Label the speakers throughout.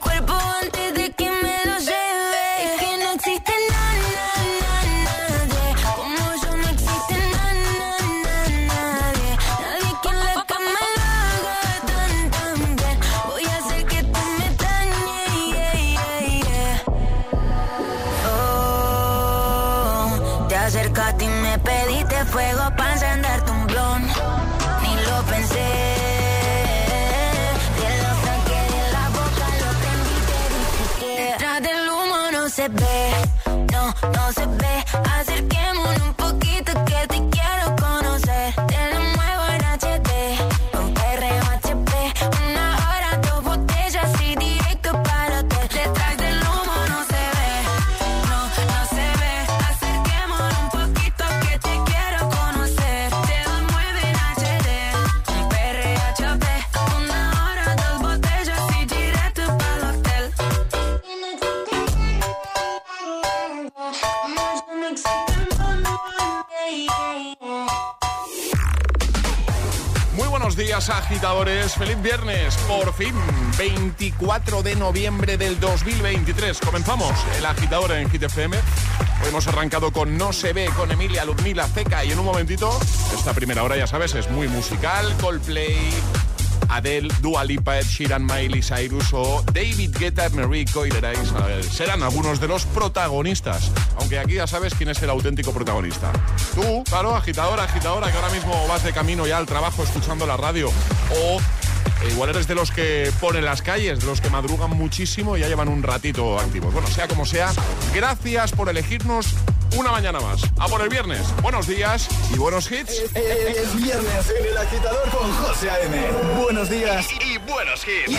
Speaker 1: Cuerpo antes de
Speaker 2: días, agitadores. Feliz viernes. Por fin, 24 de noviembre del 2023. Comenzamos el agitador en Hit FM. Hoy hemos arrancado con No se ve con Emilia, Ludmila, Zeca y en un momentito, esta primera hora ya sabes, es muy musical. Coldplay, Adele, Dua Lipa, Ed Sheeran, Miley Cyrus o David Guetta, Marie Coileray Isabel. Serán algunos de los protagonistas. Aunque aquí ya sabes quién es el auténtico protagonista. Tú, claro, agitadora, agitadora, que ahora mismo vas de camino ya al trabajo escuchando la radio. O eh, igual eres de los que ponen las calles, de los que madrugan muchísimo y ya llevan un ratito activos. Bueno, sea como sea, gracias por elegirnos una mañana más. A por el viernes. Buenos días y buenos hits.
Speaker 3: Es viernes en el agitador con José A.M. Buenos días.
Speaker 2: Y buenos hits.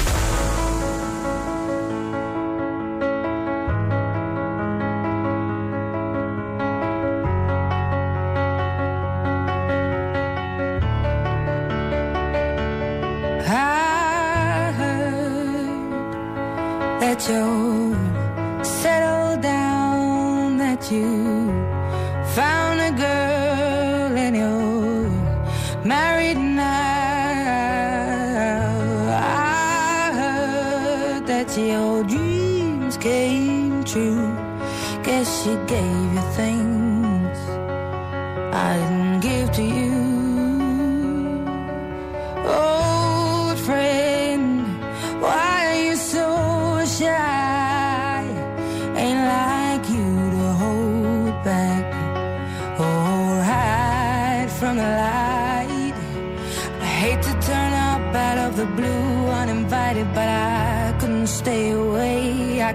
Speaker 4: that your dreams came true. Guess she gave you things I didn't.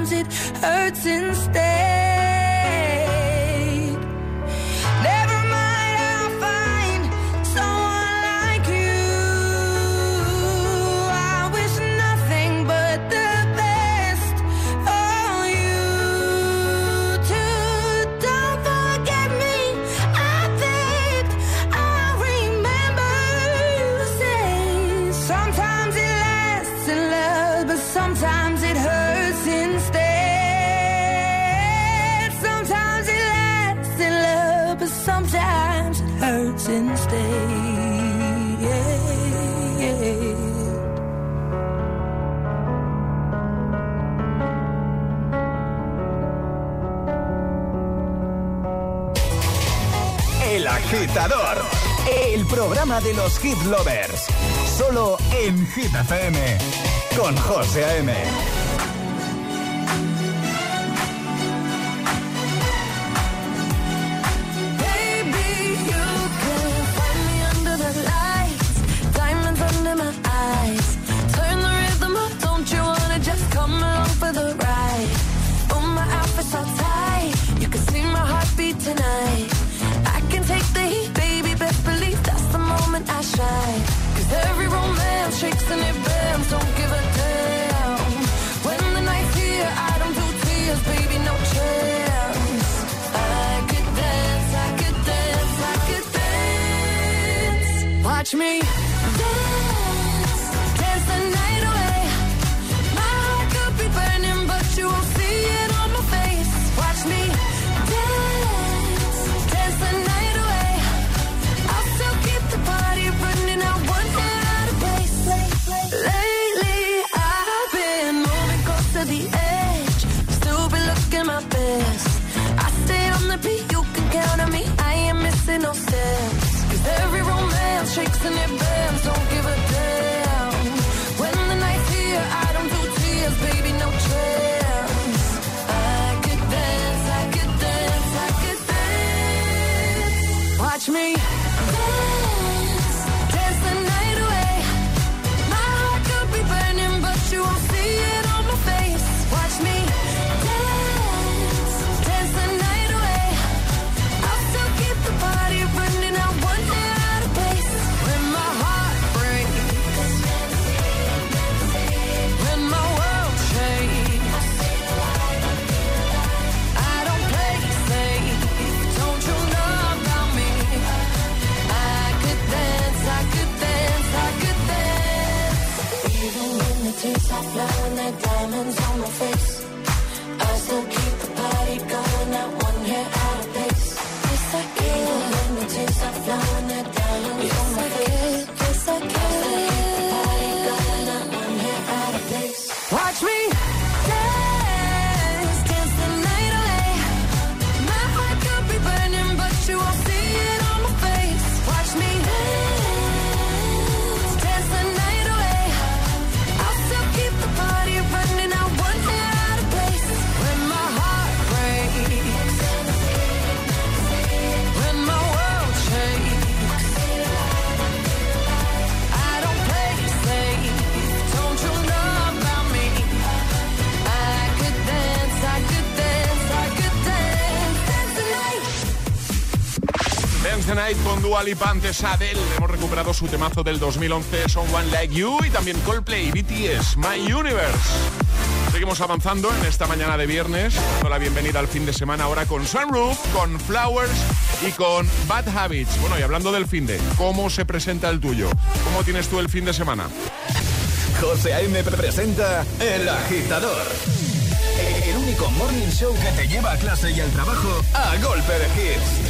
Speaker 4: sometimes it hurts instead.
Speaker 5: de los Hit Lovers. Solo en Hit FM. Con José A.M.
Speaker 4: catch me. wanna go Tonight
Speaker 2: con Dua Lipa antes Adele. Hemos recuperado su temazo del 2011, Someone Like You, y también Coldplay, BTS, My Universe. Seguimos avanzando en esta mañana de viernes, dando la bienvenida al fin de semana ahora con Sunroof, con Flowers y con Bad Habits. Bueno, y hablando del fin de, ¿cómo se presenta el tuyo? ¿Cómo tienes tú el fin de semana?
Speaker 5: José Aime presenta El Agitador. El único morning show que te lleva a clase y al trabajo a golpe de hits.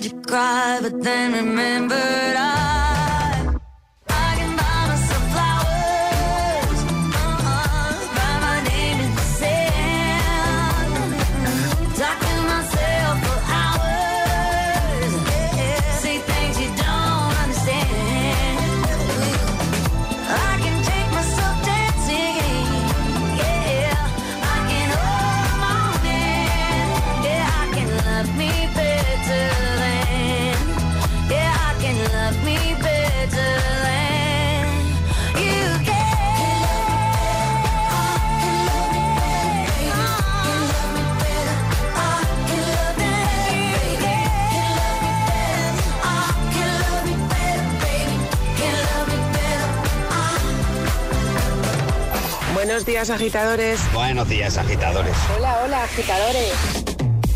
Speaker 6: you
Speaker 1: cry, but then remembered I.
Speaker 7: Buenos días, agitadores.
Speaker 8: Buenos días, agitadores.
Speaker 7: Hola, hola, agitadores.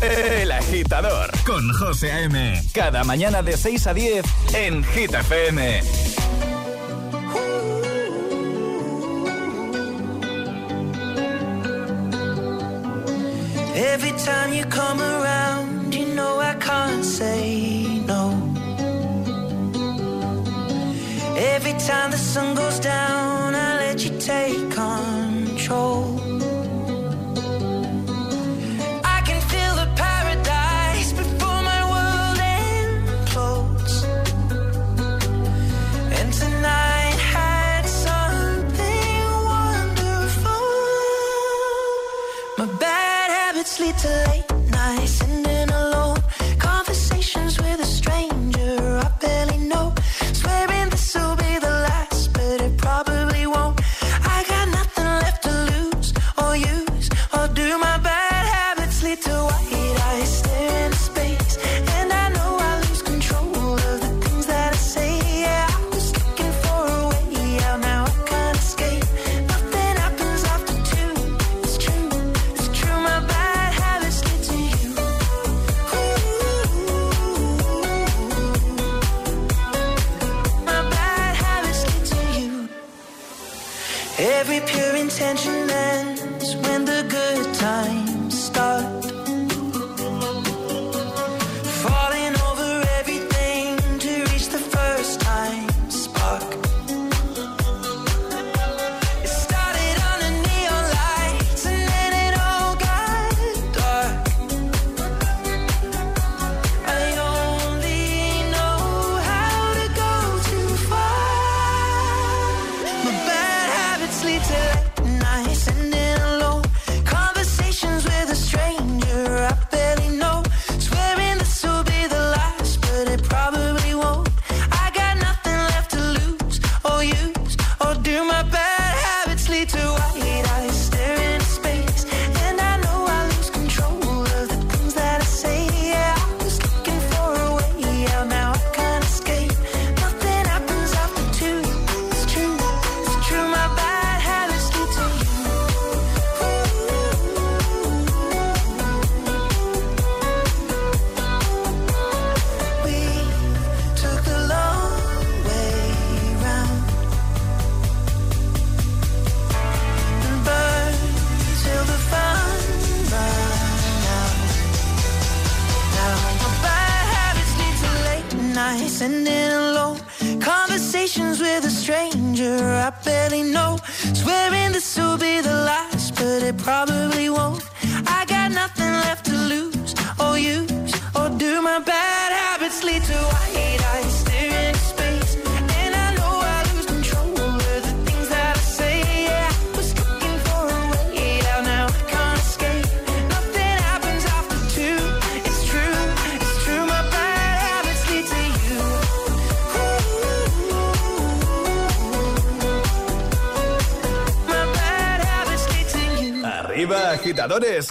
Speaker 3: El agitador con José A.M. Cada mañana de 6 a 10 en Hit FM.
Speaker 5: Every time you come around, you know I can't say no. Every time the sun goes down. nights and in alone. Conversations with a stranger I barely know. Swearing this will be the last, but it probably won't.
Speaker 3: agitadores.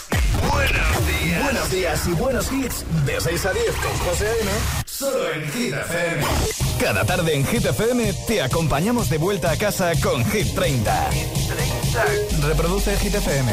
Speaker 3: Buenos días. Buenos días y buenos hits. De 6 a 10 con José A.M. Solo en Hit FM. Cada tarde en Hit FM te acompañamos de vuelta a casa con Hit 30. Hit 30. Reproduce Hit FM.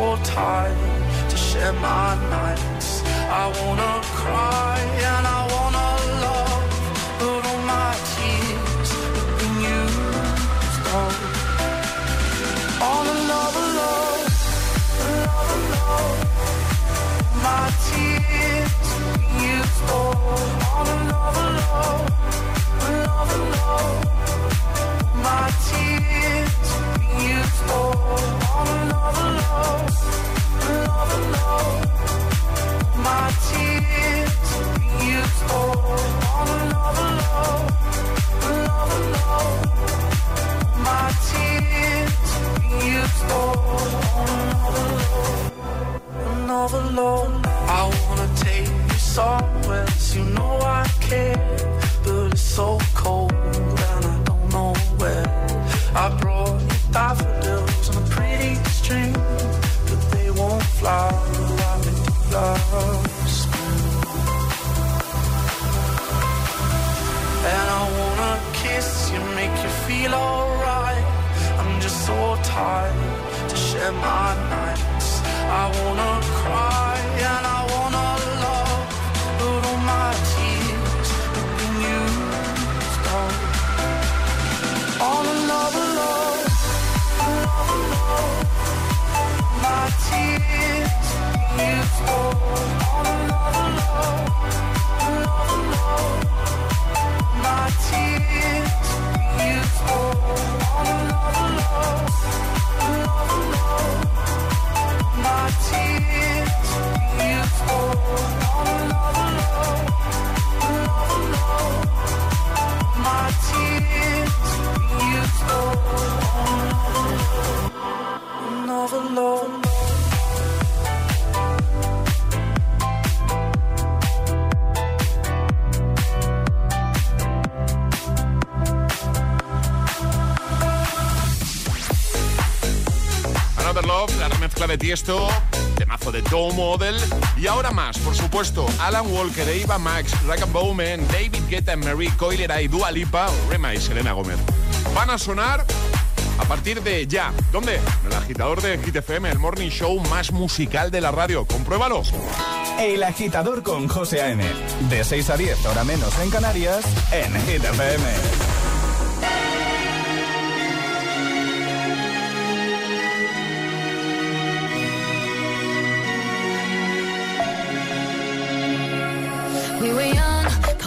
Speaker 9: hold tight to share my nights. I wanna cry and I wanna love, but all my tears have been used up. All in love, love, love, love. My tears have been used up. All in love, love. tears you stole on another love.
Speaker 2: Tiesto, temazo de Toe Model. Y ahora más, por supuesto, Alan Walker, Eva Max, Rack Bowman, David Guetta, Mary Coilera y Dua Lipa, Rema y Selena Gómez. Van a sonar a partir de ya. ¿Dónde? El agitador de Hit FM, el morning show más musical de la radio. Compruébalo.
Speaker 3: El agitador con José A.M. De 6 a 10, ahora menos en Canarias, en Hit FM.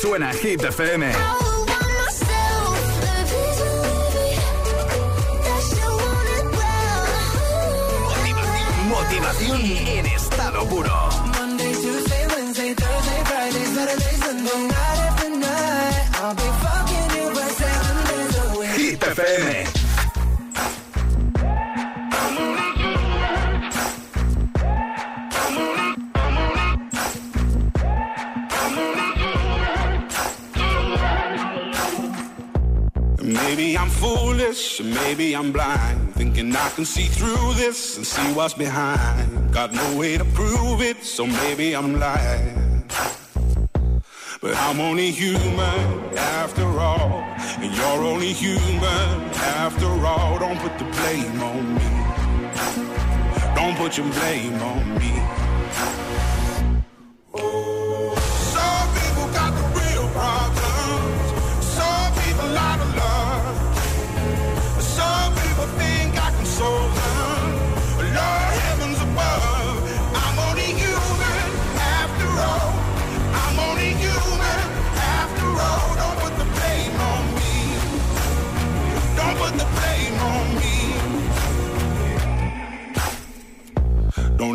Speaker 3: suena Hit FM. Motivación en estado puro.
Speaker 10: I'm foolish, maybe I'm blind. Thinking I can see through this and see what's behind. Got no way to prove it, so maybe I'm lying. But I'm only human after all. And you're only human after all. Don't put the blame on me. Don't put your blame on me.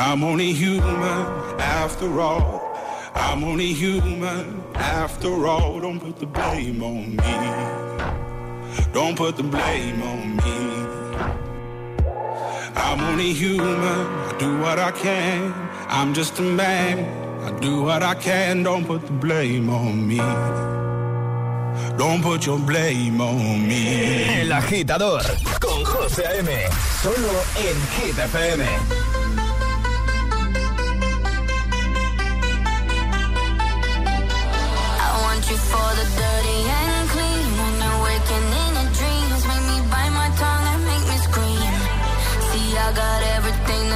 Speaker 10: I'm only human after all. I'm only human after all. Don't put the blame on me. Don't put the blame on me. I'm only human. I do what I can. I'm just a man. I do what I can. Don't put the blame on me. Don't put your blame on me.
Speaker 3: El agitador con José A.M. Solo en Hit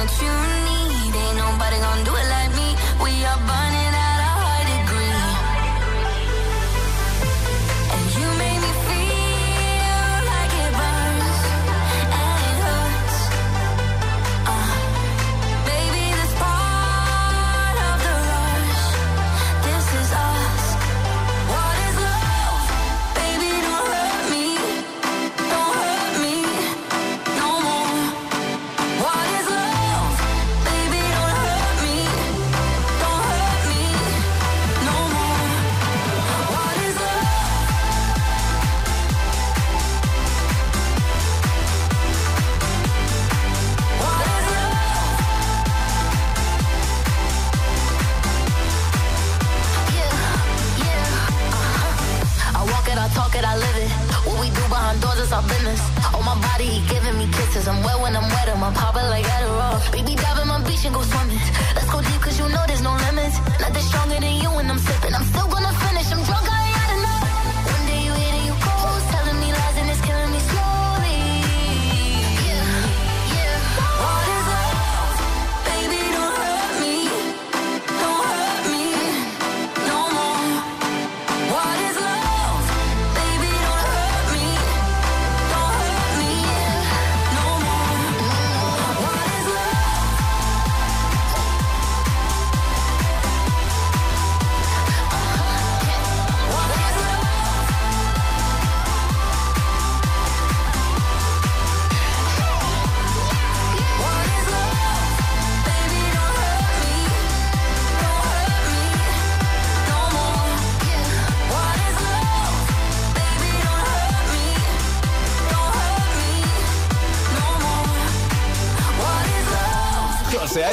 Speaker 4: that you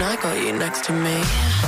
Speaker 4: and I got you next to me.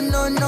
Speaker 11: no, no, no.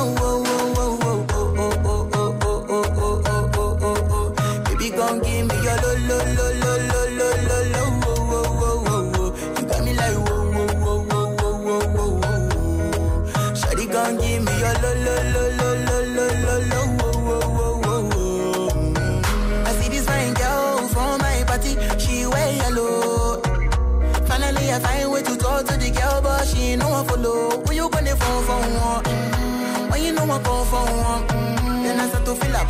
Speaker 11: fill up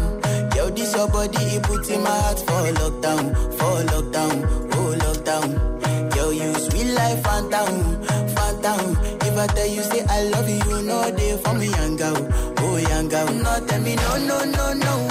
Speaker 11: body put in my heart for lockdown, for lockdown, oh lockdown. Girl, you sweet life, phantom, phantom. If I tell you say I love you, you know they for me, young girl, oh young girl. No, tell me no, no, no, no.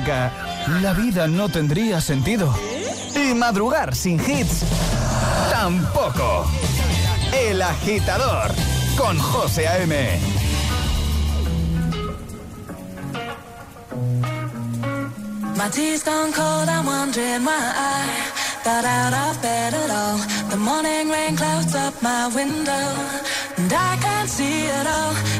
Speaker 3: Música, la vida no tendría sentido. Y madrugar sin hits, tampoco. El agitador, con José A.M.
Speaker 12: My tea's gone cold, I'm wondering why I got out of bed at all. The morning rain clouds up my window, and I can't see it all.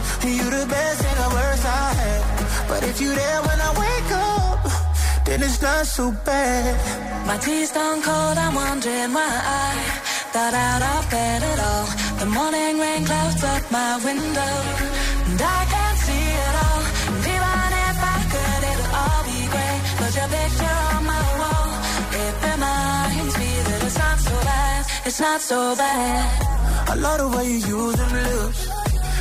Speaker 11: You the best and the worst I had. But if you there when I wake up, then it's not so bad.
Speaker 12: My tea's gone cold, I'm wondering why I got out of bed at all. The morning rain clouds up my window, and I can't see it all. And even if I could, it'll all be great. But your picture on my wall, it reminds me that it's not so bad, it's not so bad.
Speaker 11: I love the way you use them lips.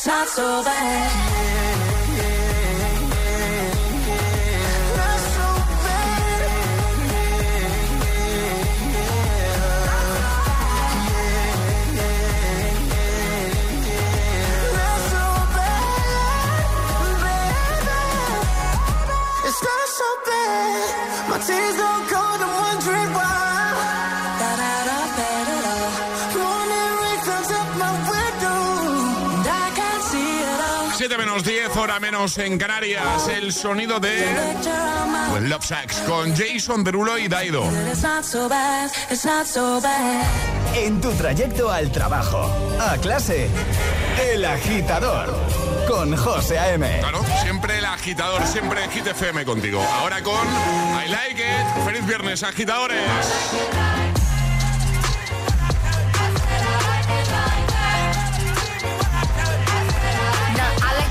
Speaker 12: it's not so bad.
Speaker 2: Hora menos en Canarias. El sonido de pues, Love Sacks con Jason Derulo y Daido.
Speaker 3: En tu trayecto al trabajo, a clase, El Agitador, con José A.M.
Speaker 2: Claro, siempre el agitador, siempre Hit FM contigo. Ahora con I Like It. Feliz viernes, agitadores.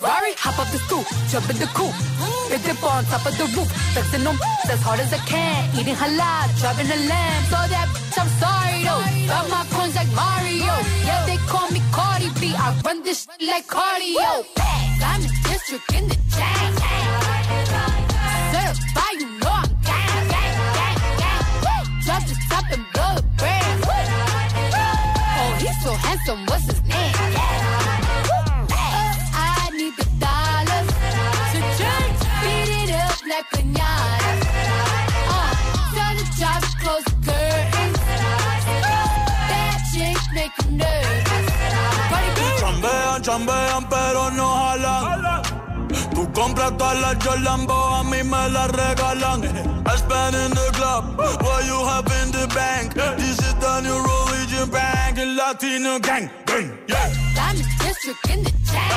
Speaker 13: go. Hop up the stoop, jump in the coop. Big dip on top of the roof, flexing them as hard as I can. Eating halal, driving a lamb. So that bitch, I'm sorry though. Got my coins like Mario. Yeah, they call me Cardi B. I run this shit like cardio. I'm the district in the chain. Certified, you know I'm gang, gang, gang, gang. Drop the top and blow the brand. Oh, he's so handsome, what's his
Speaker 14: Chambean, chambean, pero no jalan. Tú compras todas las Jolambo, a mí me las regalan. I spend in the club, what you have in the bank. This is the new religion bank, el Latino gang, gang, yeah.
Speaker 13: Diamond district in the chain.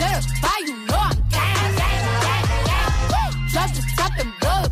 Speaker 13: Certified, you know I'm gang, gang, gang, gang. Woo! Drop the top and blow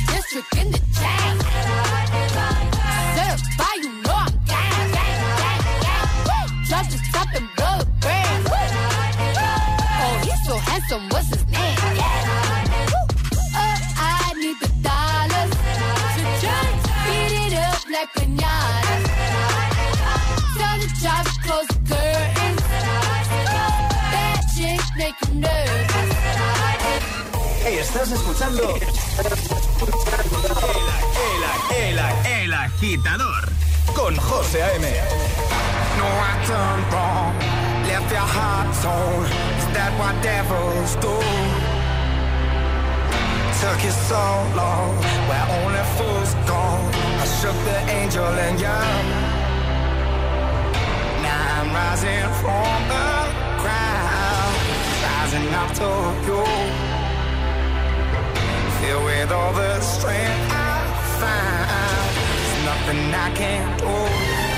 Speaker 13: District in the chain. Certified, you know I'm gang, gang, gang, gang. Oh, he's so handsome, what's his name? Oh, I need the dollars beat it up like pinata. Close the curtains. Bad chick make you nervous.
Speaker 3: Estás escuchando el, el, el, el agitador con José A.M.
Speaker 9: No, I done wrong. Left your heart torn. Is that what devils do? Took you so long, where only fools gone. I shook the angel and young. Now I'm rising from the ground, rising up to you. With all the strength I find, there's nothing I can't do.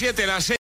Speaker 2: 7, las 6.